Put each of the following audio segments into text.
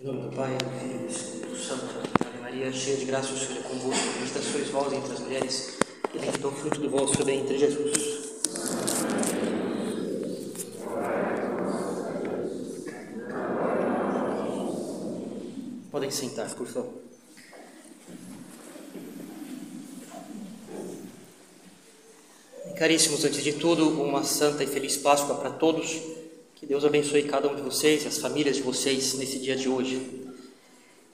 Em nome do Pai, do Filho e do Espírito Santo. Ave Maria, cheia de graça, o Senhor é convosco. Bendita sois vós entre as mulheres, e bendito é o fruto do vosso ventre, Jesus. Podem sentar, por favor. Caríssimos, antes de tudo, uma santa e feliz Páscoa para todos. Que Deus abençoe cada um de vocês e as famílias de vocês nesse dia de hoje.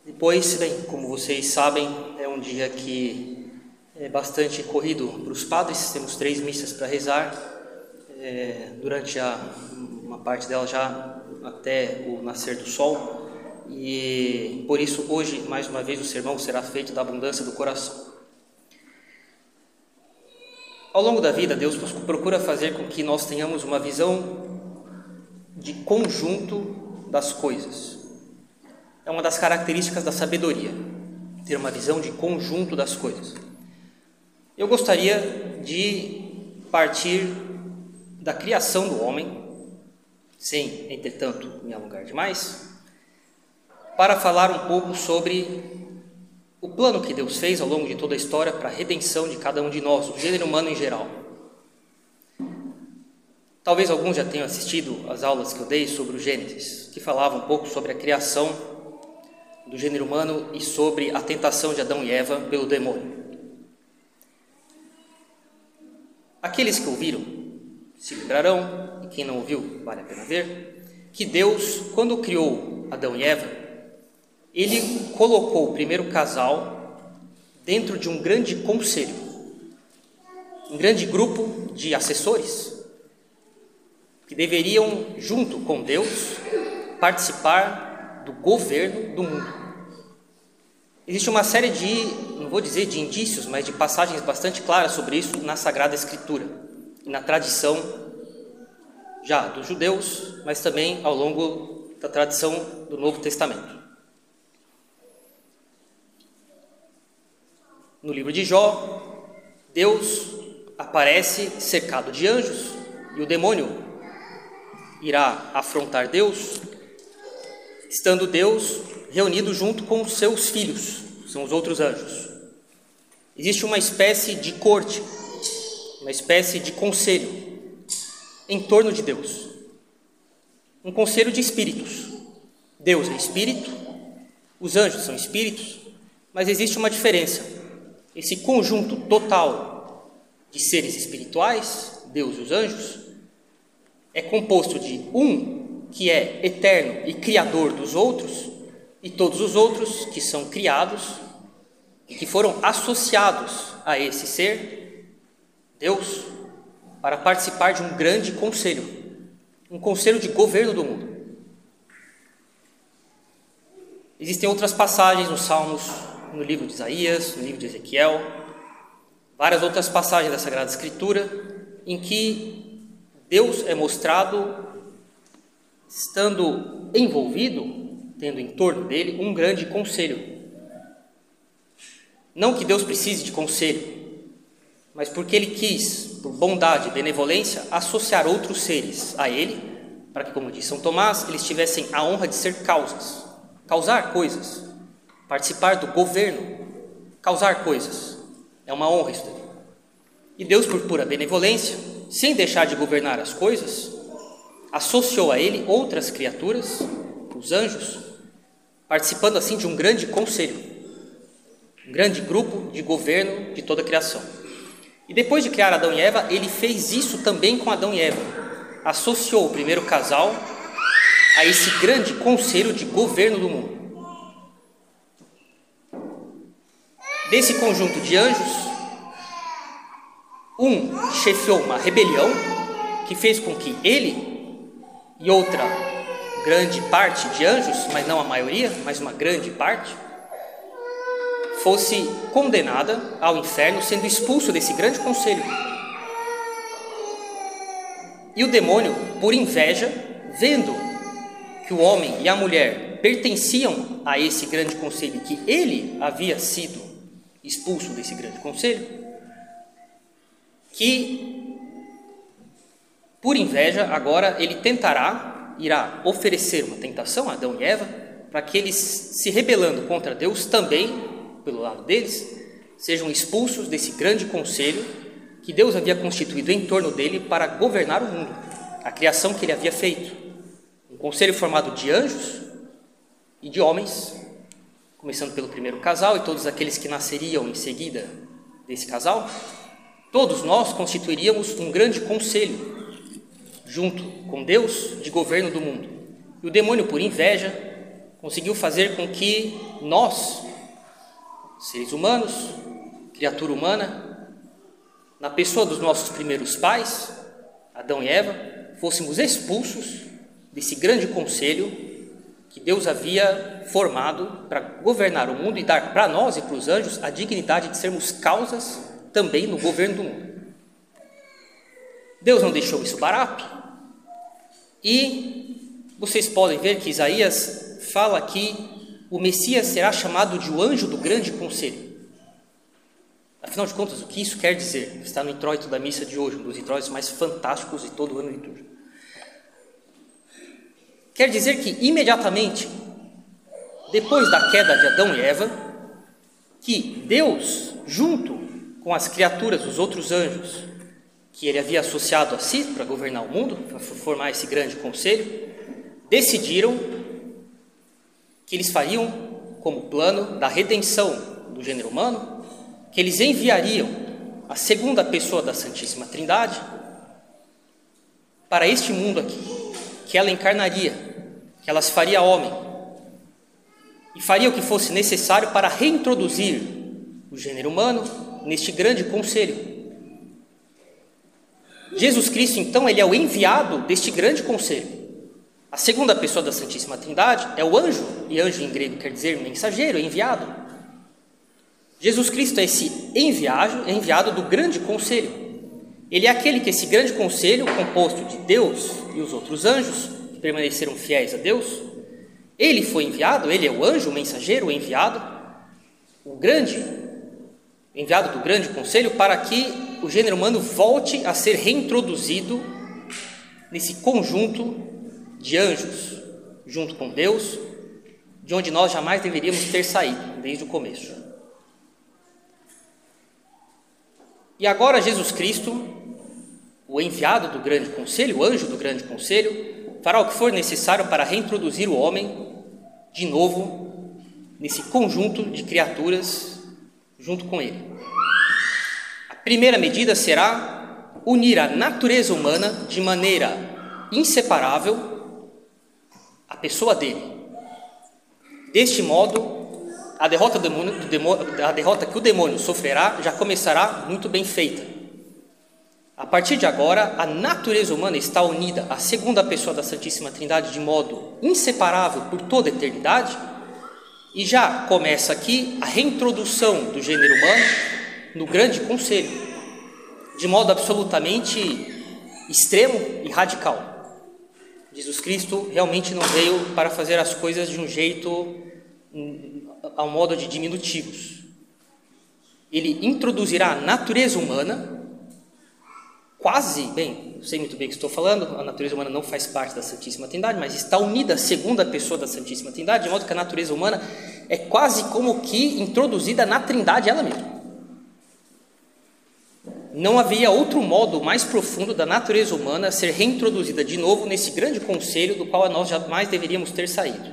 Depois, bem, como vocês sabem, é um dia que é bastante corrido para os padres. Temos três missas para rezar. É, durante a, uma parte dela já até o nascer do sol. E por isso, hoje, mais uma vez, o sermão será feito da abundância do coração. Ao longo da vida, Deus procura fazer com que nós tenhamos uma visão de conjunto das coisas. É uma das características da sabedoria, ter uma visão de conjunto das coisas. Eu gostaria de partir da criação do homem, sem, entretanto, me alongar demais, para falar um pouco sobre o plano que Deus fez ao longo de toda a história para a redenção de cada um de nós, o gênero humano em geral. Talvez alguns já tenham assistido às aulas que eu dei sobre o Gênesis, que falava um pouco sobre a criação do gênero humano e sobre a tentação de Adão e Eva pelo demônio. Aqueles que ouviram se lembrarão, e quem não ouviu, vale a pena ver, que Deus, quando criou Adão e Eva, ele colocou o primeiro casal dentro de um grande conselho, um grande grupo de assessores que deveriam, junto com Deus, participar do governo do mundo. Existe uma série de, não vou dizer de indícios, mas de passagens bastante claras sobre isso na Sagrada Escritura e na tradição já dos judeus, mas também ao longo da tradição do Novo Testamento. No livro de Jó, Deus aparece cercado de anjos e o demônio irá afrontar Deus, estando Deus reunido junto com os seus filhos, são os outros anjos. Existe uma espécie de corte, uma espécie de conselho em torno de Deus. Um conselho de espíritos. Deus é espírito, os anjos são espíritos, mas existe uma diferença. Esse conjunto total de seres espirituais, Deus e os anjos, é composto de um que é eterno e criador dos outros, e todos os outros que são criados e que foram associados a esse ser, Deus, para participar de um grande conselho, um conselho de governo do mundo. Existem outras passagens nos Salmos, no livro de Isaías, no livro de Ezequiel, várias outras passagens da Sagrada Escritura, em que Deus é mostrado estando envolvido, tendo em torno dele um grande conselho. Não que Deus precise de conselho, mas porque ele quis, por bondade e benevolência, associar outros seres a ele, para que, como diz São Tomás, eles tivessem a honra de ser causas, causar coisas, participar do governo, causar coisas. É uma honra isso daí. E Deus, por pura benevolência, sem deixar de governar as coisas, associou a ele outras criaturas, os anjos, participando assim de um grande conselho, um grande grupo de governo de toda a criação. E depois de criar Adão e Eva, ele fez isso também com Adão e Eva. Associou o primeiro casal a esse grande conselho de governo do mundo. Desse conjunto de anjos, um chefiou uma rebelião que fez com que ele e outra grande parte de anjos, mas não a maioria, mas uma grande parte, fosse condenada ao inferno, sendo expulso desse grande conselho. E o demônio, por inveja, vendo que o homem e a mulher pertenciam a esse grande conselho, que ele havia sido expulso desse grande conselho, que, por inveja, agora ele tentará, irá oferecer uma tentação a Adão e Eva, para que eles, se rebelando contra Deus, também, pelo lado deles, sejam expulsos desse grande conselho que Deus havia constituído em torno dele para governar o mundo, a criação que ele havia feito. Um conselho formado de anjos e de homens, começando pelo primeiro casal e todos aqueles que nasceriam em seguida desse casal. Todos nós constituiríamos um grande conselho, junto com Deus, de governo do mundo. E o demônio, por inveja, conseguiu fazer com que nós, seres humanos, criatura humana, na pessoa dos nossos primeiros pais, Adão e Eva, fôssemos expulsos desse grande conselho que Deus havia formado para governar o mundo e dar para nós e para os anjos a dignidade de sermos causas também no governo do mundo. Deus não deixou isso barato. E vocês podem ver que Isaías fala que o Messias será chamado de o anjo do grande conselho. Afinal de contas, o que isso quer dizer? Está no introito da missa de hoje, um dos introitos mais fantásticos de todo o ano litúrgico. Quer dizer que imediatamente, depois da queda de Adão e Eva, que Deus, junto com as criaturas, os outros anjos, que ele havia associado a si para governar o mundo, para formar esse grande conselho, decidiram que eles fariam como plano da redenção do gênero humano que eles enviariam a segunda pessoa da Santíssima Trindade para este mundo aqui, que ela encarnaria, que ela se faria homem e faria o que fosse necessário para reintroduzir o gênero humano neste grande conselho. Jesus Cristo, então, ele é o enviado deste grande conselho. A segunda pessoa da Santíssima Trindade é o anjo, e anjo em grego quer dizer mensageiro, enviado. Jesus Cristo é esse enviado, enviado do grande conselho. Ele é aquele que esse grande conselho, composto de Deus e os outros anjos, que permaneceram fiéis a Deus, ele foi enviado, ele é o anjo, o mensageiro, o enviado, o grande, enviado do grande conselho, para que o gênero humano volte a ser reintroduzido nesse conjunto de anjos, junto com Deus, de onde nós jamais deveríamos ter saído desde o começo. E agora Jesus Cristo, o enviado do grande conselho, o anjo do grande conselho, fará o que for necessário para reintroduzir o homem de novo nesse conjunto de criaturas junto com ele. A primeira medida será unir a natureza humana de maneira inseparável à pessoa dele. Deste modo, a derrota, do demônio, do demônio, a derrota que o demônio sofrerá já começará muito bem feita. A partir de agora, a natureza humana está unida à segunda pessoa da Santíssima Trindade de modo inseparável por toda a eternidade, e já começa aqui a reintrodução do gênero humano no grande conselho, de modo absolutamente extremo e radical. Jesus Cristo realmente não veio para fazer as coisas de um jeito ao modo de diminutivos. Ele introduzirá a natureza humana, quase, bem, sei muito bem o que estou falando, a natureza humana não faz parte da Santíssima Trindade, mas está unida à segunda pessoa da Santíssima Trindade, de modo que a natureza humana é quase como que introduzida na Trindade ela mesma. Não havia outro modo mais profundo da natureza humana ser reintroduzida de novo nesse grande conselho do qual nós jamais deveríamos ter saído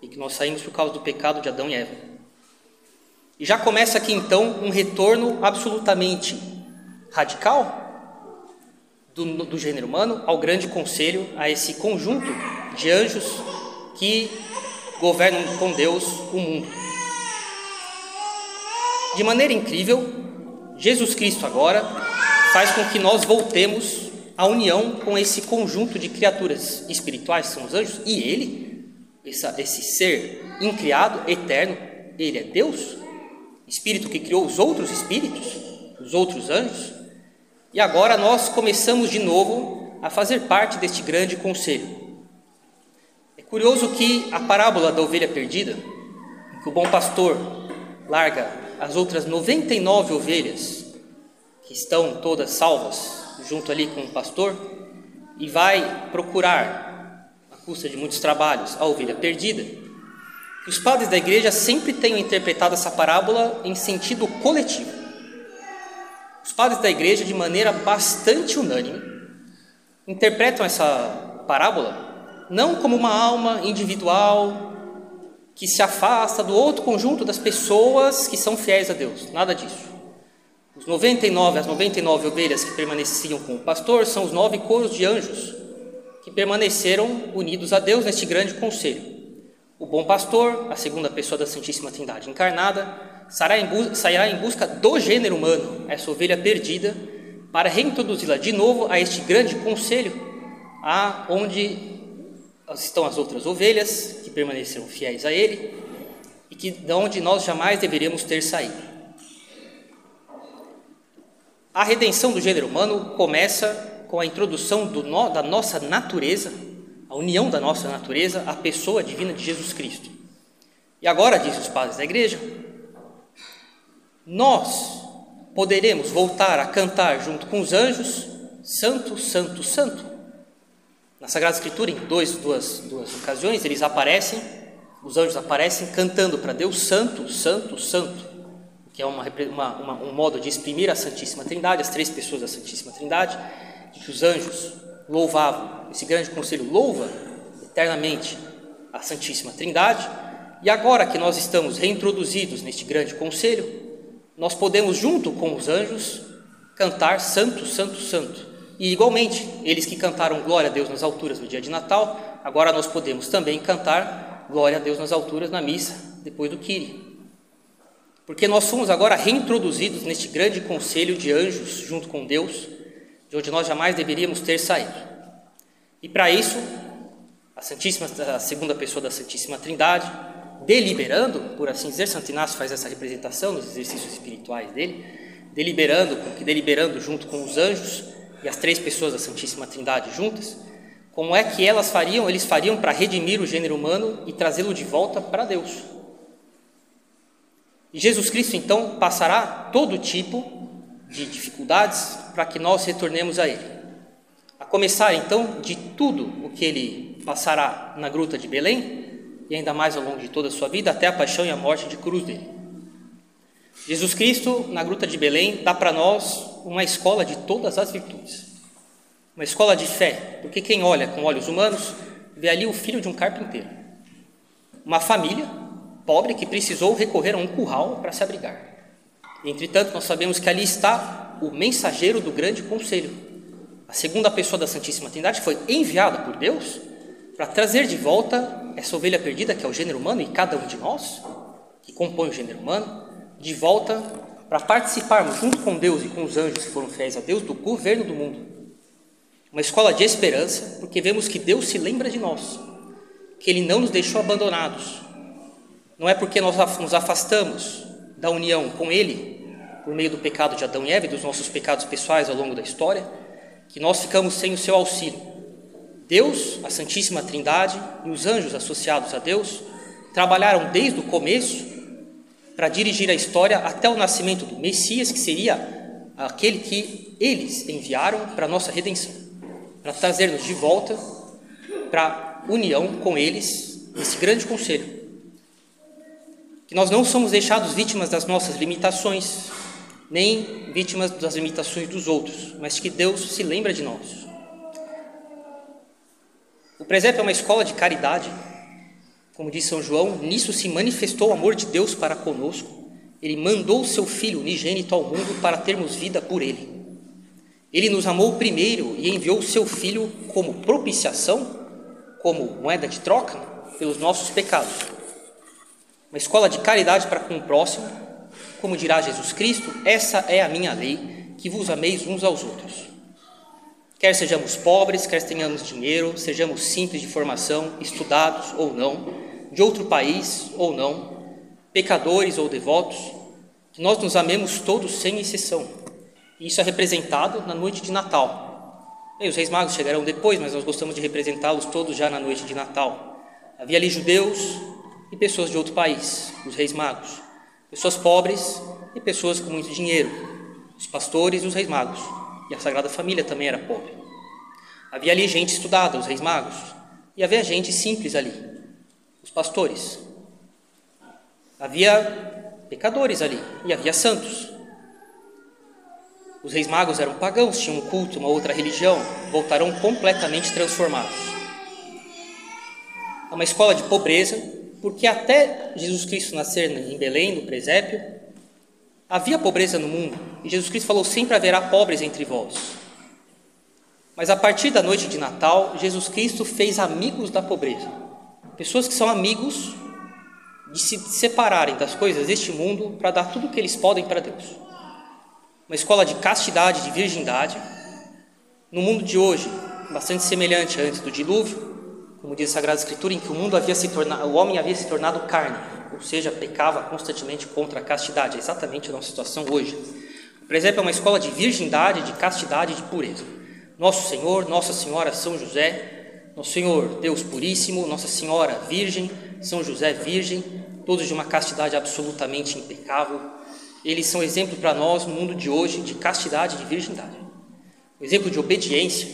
e que nós saímos por causa do pecado de Adão e Eva. E já começa aqui então um retorno absolutamente radical do, do gênero humano ao grande conselho, a esse conjunto de anjos que governam com Deus o mundo. De maneira incrível, Jesus Cristo agora faz com que nós voltemos à união com esse conjunto de criaturas espirituais, são os anjos, e Ele esse ser incriado, eterno, ele é Deus, espírito que criou os outros espíritos, os outros anjos, e agora nós começamos de novo a fazer parte deste grande conselho. É curioso que a parábola da ovelha perdida, que o bom pastor larga as outras 99 ovelhas, que estão todas salvas, junto ali com o pastor, e vai procurar custa de muitos trabalhos, a ovelha perdida. Os padres da igreja sempre têm interpretado essa parábola em sentido coletivo. Os padres da igreja, de maneira bastante unânime, interpretam essa parábola não como uma alma individual que se afasta do outro conjunto das pessoas que são fiéis a Deus. Nada disso. Os 99, as 99 ovelhas que permaneciam com o pastor são os nove coros de anjos que permaneceram unidos a Deus neste grande conselho. O bom pastor, a segunda pessoa da Santíssima Trindade encarnada, sairá em busca do gênero humano, essa ovelha perdida, para reintroduzi-la de novo a este grande conselho, a onde estão as outras ovelhas que permaneceram fiéis a ele e que de onde nós jamais deveríamos ter saído. A redenção do gênero humano começa com a introdução no, da nossa natureza a união da nossa natureza à pessoa divina de Jesus Cristo. E agora, diz os padres da igreja, nós poderemos voltar a cantar junto com os anjos, Santo, Santo, Santo. Na Sagrada Escritura, em dois, duas, duas ocasiões, eles aparecem, os anjos aparecem cantando para Deus, Santo, Santo, Santo, que é uma, uma, um modo de exprimir a Santíssima Trindade, as três pessoas da Santíssima Trindade, que os anjos louvavam, esse grande conselho louva eternamente a Santíssima Trindade, e agora que nós estamos reintroduzidos neste grande conselho, nós podemos, junto com os anjos, cantar Santo, Santo, Santo. E igualmente, eles que cantaram Glória a Deus nas alturas no dia de Natal, agora nós podemos também cantar Glória a Deus nas alturas na missa, depois do Kyrie. Porque nós somos agora reintroduzidos neste grande conselho de anjos junto com Deus, de onde nós jamais deveríamos ter saído. E para isso, a Santíssima, a segunda pessoa da Santíssima Trindade, deliberando, por assim dizer, Santo Inácio faz essa representação nos exercícios espirituais dele, deliberando, porque deliberando junto com os anjos e as três pessoas da Santíssima Trindade juntas, como é que elas fariam, eles fariam para redimir o gênero humano e trazê-lo de volta para Deus. E Jesus Cristo então passará todo tipo de dificuldades para que nós retornemos a Ele. A começar então de tudo o que Ele passará na gruta de Belém e ainda mais ao longo de toda a sua vida até a paixão e a morte de cruz dele. Jesus Cristo, na gruta de Belém, dá para nós uma escola de todas as virtudes, uma escola de fé, porque quem olha com olhos humanos vê ali o filho de um carpinteiro, uma família pobre que precisou recorrer a um curral para se abrigar. Entretanto, nós sabemos que ali está o mensageiro do grande conselho. A segunda pessoa da Santíssima Trindade foi enviada por Deus para trazer de volta essa ovelha perdida, que é o gênero humano, e cada um de nós, que compõe o gênero humano, de volta para participarmos, junto com Deus e com os anjos que foram fiéis a Deus, do governo do mundo. Uma escola de esperança, porque vemos que Deus se lembra de nós, que Ele não nos deixou abandonados. Não é porque nós nos afastamos da união com Ele, por meio do pecado de Adão e Eva e dos nossos pecados pessoais ao longo da história, que nós ficamos sem o seu auxílio. Deus, a Santíssima Trindade e os anjos associados a Deus trabalharam desde o começo para dirigir a história até o nascimento do Messias, que seria aquele que eles enviaram para a nossa redenção, para trazer-nos de volta para a união com eles, nesse grande conselho que nós não somos deixados vítimas das nossas limitações, nem vítimas das limitações dos outros, mas que Deus se lembra de nós. O presépio é uma escola de caridade, como diz São João, nisso se manifestou o amor de Deus para conosco. Ele mandou o seu Filho unigênito ao mundo para termos vida por ele. Ele nos amou primeiro e enviou o seu Filho como propiciação, como moeda de troca pelos nossos pecados. Uma escola de caridade para com o próximo, como dirá Jesus Cristo, essa é a minha lei, que vos ameis uns aos outros. Quer sejamos pobres, quer tenhamos dinheiro, sejamos simples de formação, estudados ou não, de outro país ou não, pecadores ou devotos, que nós nos amemos todos sem exceção. E isso é representado na noite de Natal. Bem, os reis magos chegarão depois, mas nós gostamos de representá-los todos já na noite de Natal. Havia ali judeus, e pessoas de outro país, os reis magos, pessoas pobres e pessoas com muito dinheiro, os pastores e os reis magos, e a Sagrada Família também era pobre. Havia ali gente estudada, os reis magos, e havia gente simples ali, os pastores. Havia pecadores ali e havia santos. Os reis magos eram pagãos, tinham um culto, uma outra religião, voltaram completamente transformados. É uma escola de pobreza, porque até Jesus Cristo nascer em Belém, no presépio, havia pobreza no mundo, e Jesus Cristo falou: sempre haverá pobres entre vós. Mas a partir da noite de Natal, Jesus Cristo fez amigos da pobreza, pessoas que são amigos de se separarem das coisas deste mundo para dar tudo o que eles podem para Deus. Uma escola de castidade, de virgindade, no mundo de hoje, bastante semelhante antes do dilúvio, como diz a Sagrada Escritura, em que o mundo havia se tornado, o homem havia se tornado carne, ou seja, pecava constantemente contra a castidade. É exatamente a nossa situação hoje. O presépio é uma escola de virgindade, de castidade e de pureza. Nosso Senhor, Nossa Senhora São José, Nosso Senhor Deus Puríssimo, Nossa Senhora Virgem, São José Virgem, todos de uma castidade absolutamente impecável. Eles são exemplo para nós no mundo de hoje de castidade e de virgindade. O exemplo de obediência,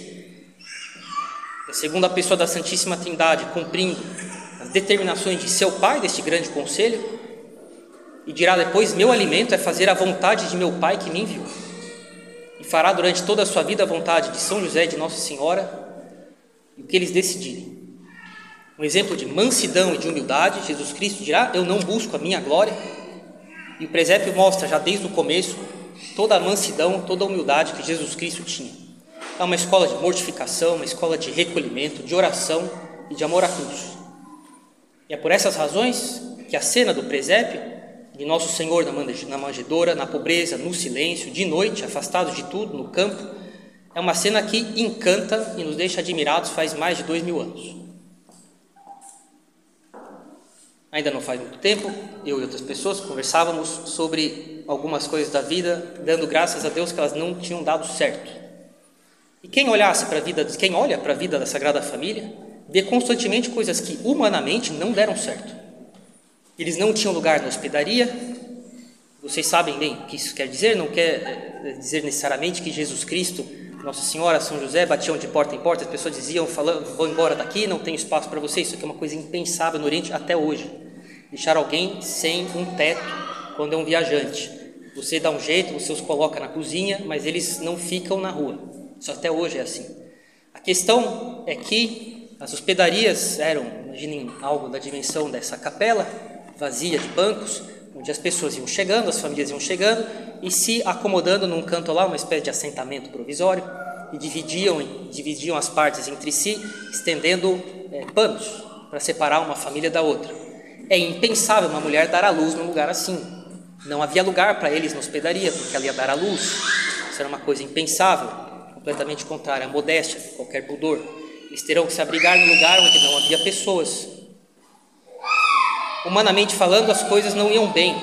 da segunda pessoa da Santíssima Trindade, cumprindo determinações de seu Pai, deste grande conselho, e dirá depois: Meu alimento é fazer a vontade de meu Pai que me enviou. E fará durante toda a sua vida a vontade de São José e de Nossa Senhora, e o que eles decidirem. Um exemplo de mansidão e de humildade, Jesus Cristo dirá: Eu não busco a minha glória. E o presépio mostra já desde o começo toda a mansidão, toda a humildade que Jesus Cristo tinha. É uma escola de mortificação, uma escola de recolhimento, de oração e de amor à cruz. E é por essas razões que a cena do presépio, de Nosso Senhor na manjedoura, na pobreza, no silêncio, de noite, afastados de tudo, no campo, é uma cena que encanta e nos deixa admirados faz mais de dois mil anos. Ainda não faz muito tempo, eu e outras pessoas conversávamos sobre algumas coisas da vida, dando graças a Deus que elas não tinham dado certo. E quem olhasse para a vida, quem olha para a vida da Sagrada Família, vê constantemente coisas que humanamente não deram certo. Eles não tinham lugar na hospedaria. Vocês sabem bem o que isso quer dizer, não quer eh, dizer necessariamente que Jesus Cristo, Nossa Senhora, São José batiam de porta em porta, as pessoas diziam, falando, vou embora daqui, não tem espaço para vocês. Isso aqui é uma coisa impensável no Oriente até hoje. Deixar alguém sem um teto quando é um viajante. Você dá um jeito, você os coloca na cozinha, mas eles não ficam na rua. Isso até hoje é assim. A questão é que as hospedarias eram, imaginem algo da dimensão dessa capela, vazia de bancos, onde as pessoas iam chegando, as famílias iam chegando e se acomodando num canto lá, uma espécie de assentamento provisório, e dividiam, dividiam as partes entre si, estendendo é, panos para separar uma família da outra. É impensável uma mulher dar à luz num lugar assim. Não havia lugar para eles na hospedaria, porque ela ia dar à luz. Isso era uma coisa impensável completamente contrária, a modéstia, qualquer pudor. Eles terão que se abrigar no lugar onde não havia pessoas. Humanamente falando, as coisas não iam bem.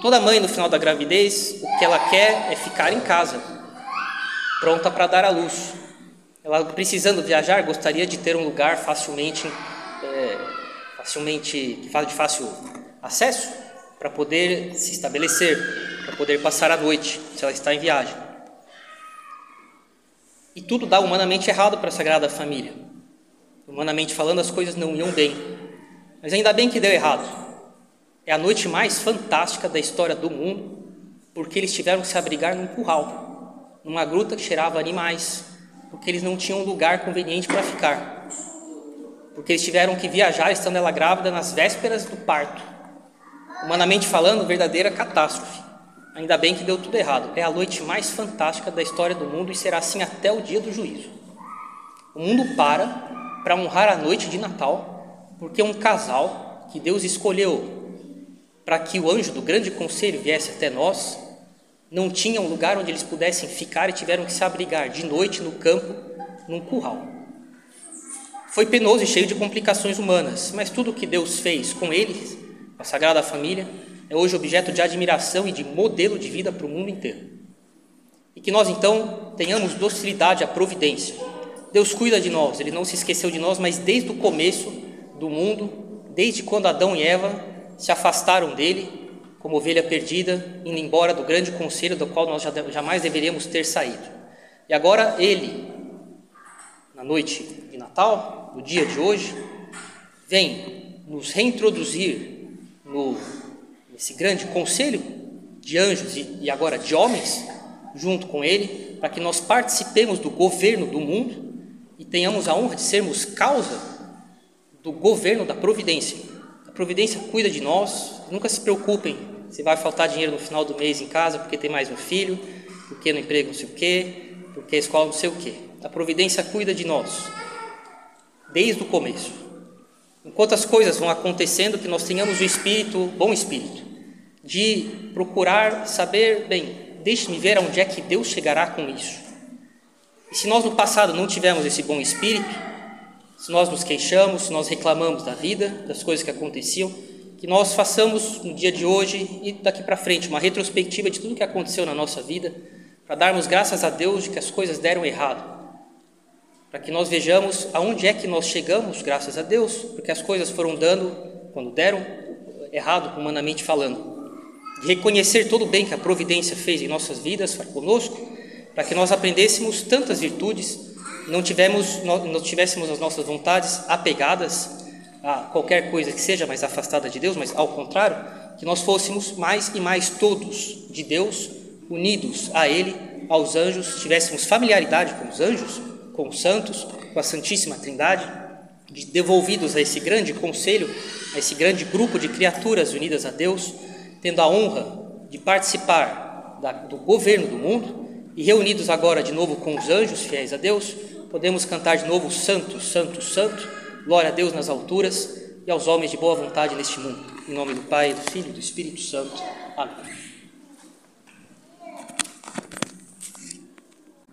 Toda mãe, no final da gravidez, o que ela quer é ficar em casa, pronta para dar à luz. Ela, precisando viajar, gostaria de ter um lugar facilmente, é, facilmente de fácil acesso para poder se estabelecer, para poder passar a noite, se ela está em viagem. E tudo dá humanamente errado para a Sagrada Família. Humanamente falando, as coisas não iam bem. Mas ainda bem que deu errado. É a noite mais fantástica da história do mundo, porque eles tiveram que se abrigar num curral, numa gruta que cheirava animais, porque eles não tinham lugar conveniente para ficar. Porque eles tiveram que viajar estando ela grávida nas vésperas do parto. Humanamente falando, verdadeira catástrofe. Ainda bem que deu tudo errado. É a noite mais fantástica da história do mundo e será assim até o dia do juízo. O mundo para para honrar a noite de Natal, porque um casal que Deus escolheu para que o anjo do grande conselho viesse até nós, não tinha um lugar onde eles pudessem ficar e tiveram que se abrigar de noite no campo, num curral. Foi penoso e cheio de complicações humanas, mas tudo o que Deus fez com eles, a Sagrada Família, é hoje objeto de admiração e de modelo de vida para o mundo inteiro. E que nós então tenhamos docilidade à providência. Deus cuida de nós, Ele não se esqueceu de nós, mas desde o começo do mundo, desde quando Adão e Eva se afastaram dele, como ovelha perdida, indo embora do grande conselho do qual nós jamais deveríamos ter saído. E agora Ele, na noite de Natal, no dia de hoje, vem nos reintroduzir no esse grande conselho de anjos e, agora de homens, junto com ele, para que nós participemos do governo do mundo e tenhamos a honra de sermos causa do governo da providência. A providência cuida de nós, nunca se preocupem se vai faltar dinheiro no final do mês em casa porque tem mais um filho, porque no emprego não sei o quê, porque a escola não sei o quê. A providência cuida de nós, desde o começo. Enquanto as coisas vão acontecendo, que nós tenhamos o espírito, bom espírito, de procurar saber, bem, deixe-me ver aonde é que Deus chegará com isso. E se nós no passado não tivemos esse bom espírito, se nós nos queixamos, se nós reclamamos da vida, das coisas que aconteciam, que nós façamos no dia de hoje e daqui para frente uma retrospectiva de tudo que aconteceu na nossa vida, para darmos graças a Deus de que as coisas deram errado. Para que nós vejamos aonde é que nós chegamos, graças a Deus, porque as coisas foram dando, quando deram errado, humanamente falando. De reconhecer todo o bem que a providência fez em nossas vidas para conosco, para que nós aprendêssemos tantas virtudes, não, tivemos, não tivéssemos as nossas vontades apegadas a qualquer coisa que seja mais afastada de Deus, mas ao contrário, que nós fôssemos mais e mais todos de Deus, unidos a Ele, aos anjos, tivéssemos familiaridade com os anjos, com os santos, com a Santíssima Trindade, devolvidos a esse grande conselho, a esse grande grupo de criaturas unidas a Deus, tendo a honra de participar da, do governo do mundo e reunidos agora de novo com os anjos fiéis a Deus, podemos cantar de novo Santo, Santo, Santo Glória a Deus nas alturas e aos homens de boa vontade neste mundo. Em nome do Pai, do Filho e do Espírito Santo. Amém.